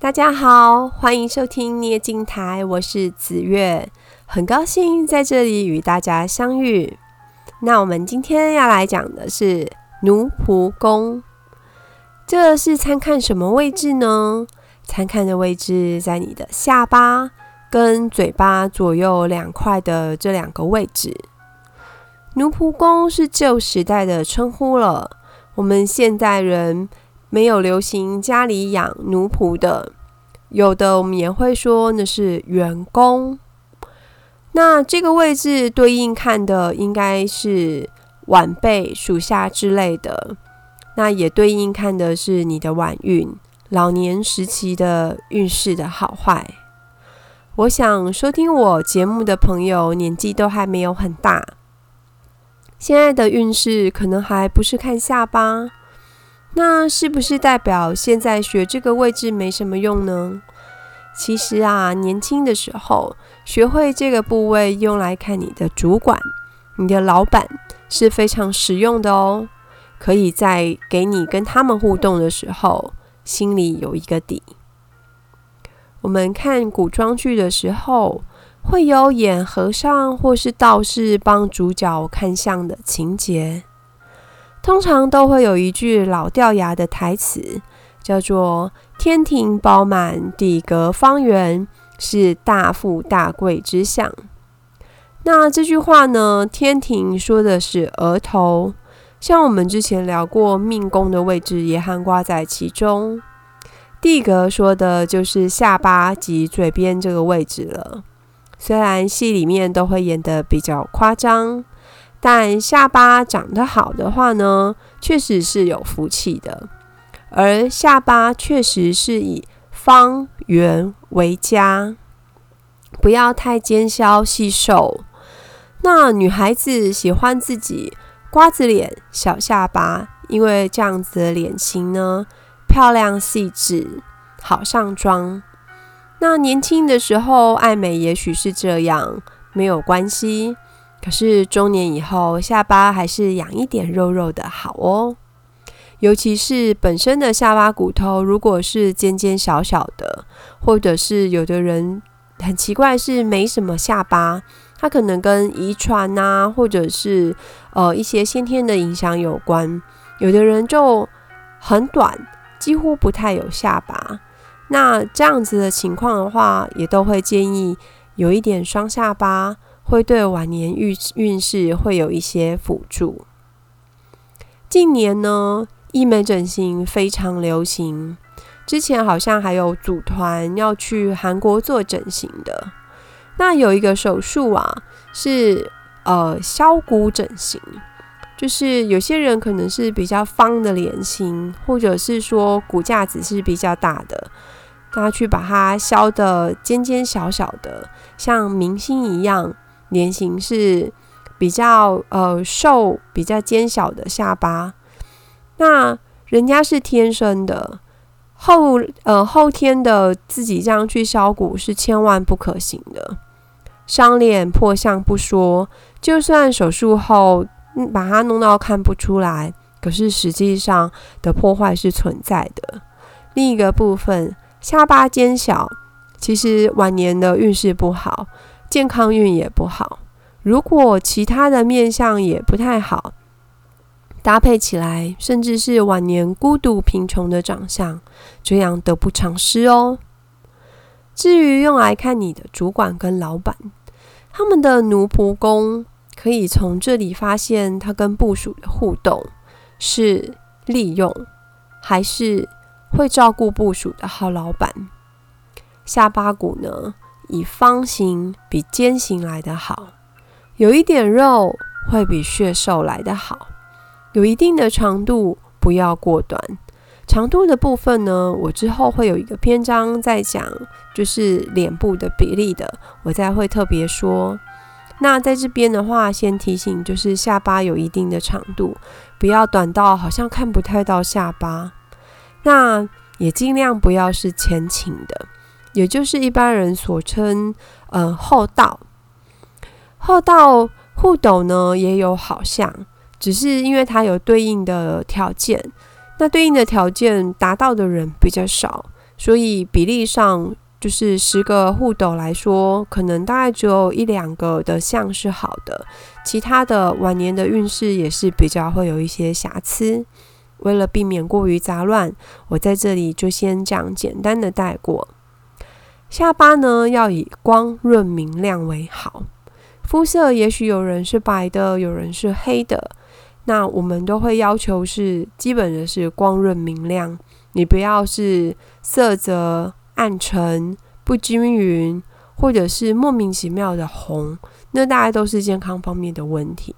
大家好，欢迎收听捏镜台，我是紫月，很高兴在这里与大家相遇。那我们今天要来讲的是奴仆宫，这是参看什么位置呢？参看的位置在你的下巴跟嘴巴左右两块的这两个位置。奴仆宫是旧时代的称呼了，我们现代人。没有流行家里养奴仆的，有的我们也会说那是员工。那这个位置对应看的应该是晚辈、属下之类的，那也对应看的是你的晚运、老年时期的运势的好坏。我想收听我节目的朋友年纪都还没有很大，现在的运势可能还不是看下巴。那是不是代表现在学这个位置没什么用呢？其实啊，年轻的时候学会这个部位用来看你的主管、你的老板是非常实用的哦。可以在给你跟他们互动的时候，心里有一个底。我们看古装剧的时候，会有演和尚或是道士帮主角看相的情节。通常都会有一句老掉牙的台词，叫做“天庭饱满，地阁方圆，是大富大贵之相”。那这句话呢，天庭说的是额头，像我们之前聊过命宫的位置也含挂在其中。地阁说的就是下巴及嘴边这个位置了。虽然戏里面都会演得比较夸张。但下巴长得好的话呢，确实是有福气的。而下巴确实是以方圆为佳，不要太尖削细瘦。那女孩子喜欢自己瓜子脸、小下巴，因为这样子的脸型呢，漂亮细致，好上妆。那年轻的时候爱美，也许是这样，没有关系。可是中年以后，下巴还是养一点肉肉的好哦。尤其是本身的下巴骨头，如果是尖尖小小的，或者是有的人很奇怪是没什么下巴，它可能跟遗传啊，或者是呃一些先天的影响有关。有的人就很短，几乎不太有下巴。那这样子的情况的话，也都会建议有一点双下巴。会对晚年运运势会有一些辅助。近年呢，医美整形非常流行，之前好像还有组团要去韩国做整形的。那有一个手术啊，是呃削骨整形，就是有些人可能是比较方的脸型，或者是说骨架子是比较大的，他去把它削的尖尖小小的，像明星一样。脸型是比较呃瘦、比较尖小的下巴，那人家是天生的，后呃后天的自己这样去削骨是千万不可行的，伤脸破相不说，就算手术后把它弄到看不出来，可是实际上的破坏是存在的。另一个部分，下巴尖小，其实晚年的运势不好。健康运也不好，如果其他的面相也不太好，搭配起来，甚至是晚年孤独贫穷的长相，这样得不偿失哦。至于用来看你的主管跟老板，他们的奴仆宫，可以从这里发现他跟部属的互动是利用，还是会照顾部属的好老板。下巴骨呢？以方形比尖形来得好，有一点肉会比血瘦来得好，有一定的长度，不要过短。长度的部分呢，我之后会有一个篇章在讲，就是脸部的比例的，我再会特别说。那在这边的话，先提醒，就是下巴有一定的长度，不要短到好像看不太到下巴。那也尽量不要是前倾的。也就是一般人所称，呃，戽斗。戽斗戽斗呢也有好相，只是因为它有对应的条件，那对应的条件达到的人比较少，所以比例上就是十个护斗来说，可能大概只有一两个的相是好的，其他的晚年的运势也是比较会有一些瑕疵。为了避免过于杂乱，我在这里就先这样简单的带过。下巴呢，要以光润明亮为好。肤色也许有人是白的，有人是黑的，那我们都会要求是基本的是光润明亮。你不要是色泽暗沉、不均匀，或者是莫名其妙的红，那大概都是健康方面的问题。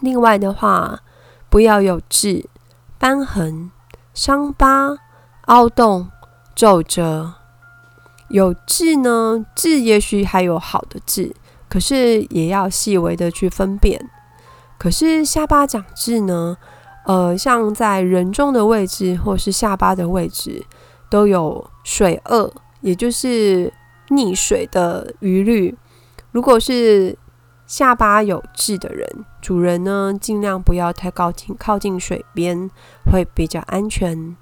另外的话，不要有痣、斑痕、伤疤、凹洞、皱褶。有痣呢，痣也许还有好的痣，可是也要细微的去分辨。可是下巴长痣呢，呃，像在人中的位置或是下巴的位置，都有水顎，也就是溺水的余虑。如果是下巴有痣的人，主人呢，尽量不要太靠近靠近水边，会比较安全。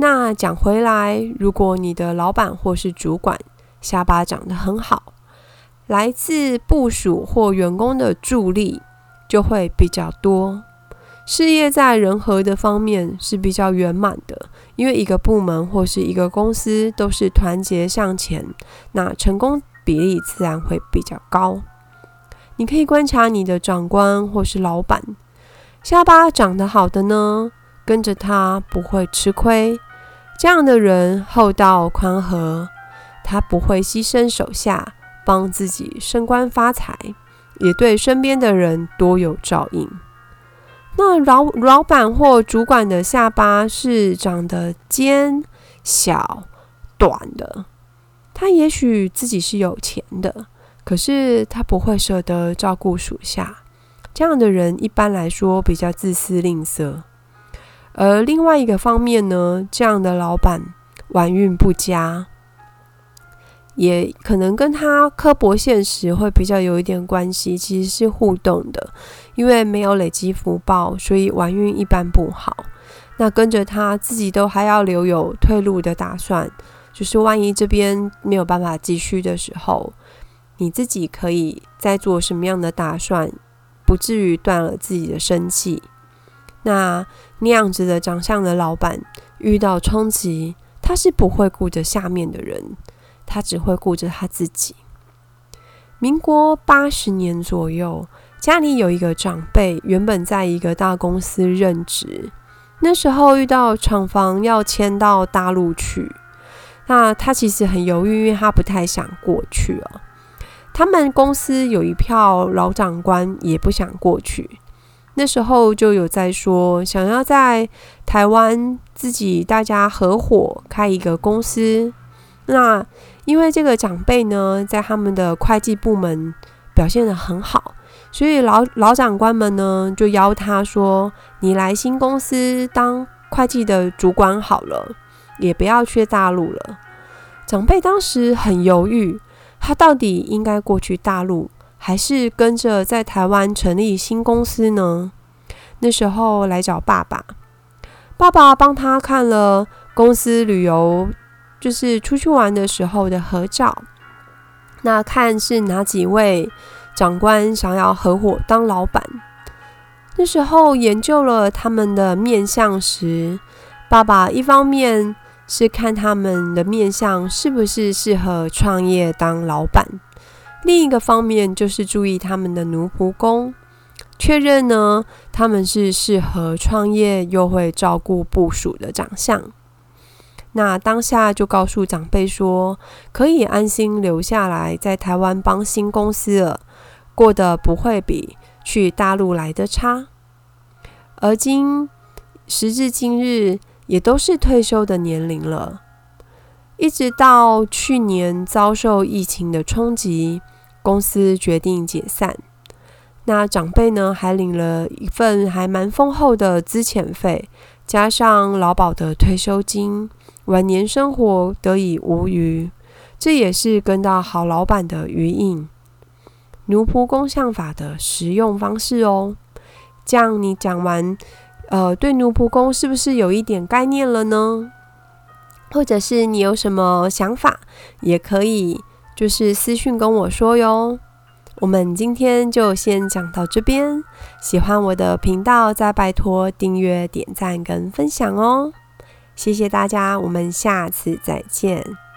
那讲回来，如果你的老板或是主管下巴长得很好，来自部属或员工的助力就会比较多，事业在人和的方面是比较圆满的，因为一个部门或是一个公司都是团结向前，那成功比例自然会比较高。你可以观察你的长官或是老板，下巴长得好的呢，跟着他不会吃亏。这样的人厚道宽和，他不会牺牲手下帮自己升官发财，也对身边的人多有照应。那老老板或主管的下巴是长得尖、小、短的，他也许自己是有钱的。可是他不会舍得照顾属下，这样的人一般来说比较自私吝啬。而另外一个方面呢，这样的老板晚运不佳，也可能跟他刻薄现实会比较有一点关系，其实是互动的。因为没有累积福报，所以晚运一般不好。那跟着他自己都还要留有退路的打算，就是万一这边没有办法继续的时候。你自己可以再做什么样的打算，不至于断了自己的生气。那那样子的长相的老板遇到冲击，他是不会顾着下面的人，他只会顾着他自己。民国八十年左右，家里有一个长辈，原本在一个大公司任职，那时候遇到厂房要迁到大陆去，那他其实很犹豫，因为他不太想过去啊。他们公司有一票老长官也不想过去，那时候就有在说想要在台湾自己大家合伙开一个公司。那因为这个长辈呢，在他们的会计部门表现得很好，所以老老长官们呢就邀他说：“你来新公司当会计的主管好了，也不要去大陆了。”长辈当时很犹豫。他到底应该过去大陆，还是跟着在台湾成立新公司呢？那时候来找爸爸，爸爸帮他看了公司旅游，就是出去玩的时候的合照。那看是哪几位长官想要合伙当老板。那时候研究了他们的面相时，爸爸一方面。是看他们的面相是不是适合创业当老板，另一个方面就是注意他们的奴仆工，确认呢他们是适合创业又会照顾部属的长相。那当下就告诉长辈说，可以安心留下来在台湾帮新公司了，过得不会比去大陆来的差。而今时至今日。也都是退休的年龄了，一直到去年遭受疫情的冲击，公司决定解散。那长辈呢，还领了一份还蛮丰厚的资遣费，加上劳保的退休金，晚年生活得以无余。这也是跟到好老板的余荫。奴仆宫相法的实用方式哦。这样你讲完。呃，对奴仆宫是不是有一点概念了呢？或者是你有什么想法，也可以就是私讯跟我说哟。我们今天就先讲到这边，喜欢我的频道，再拜托订阅、点赞跟分享哦。谢谢大家，我们下次再见。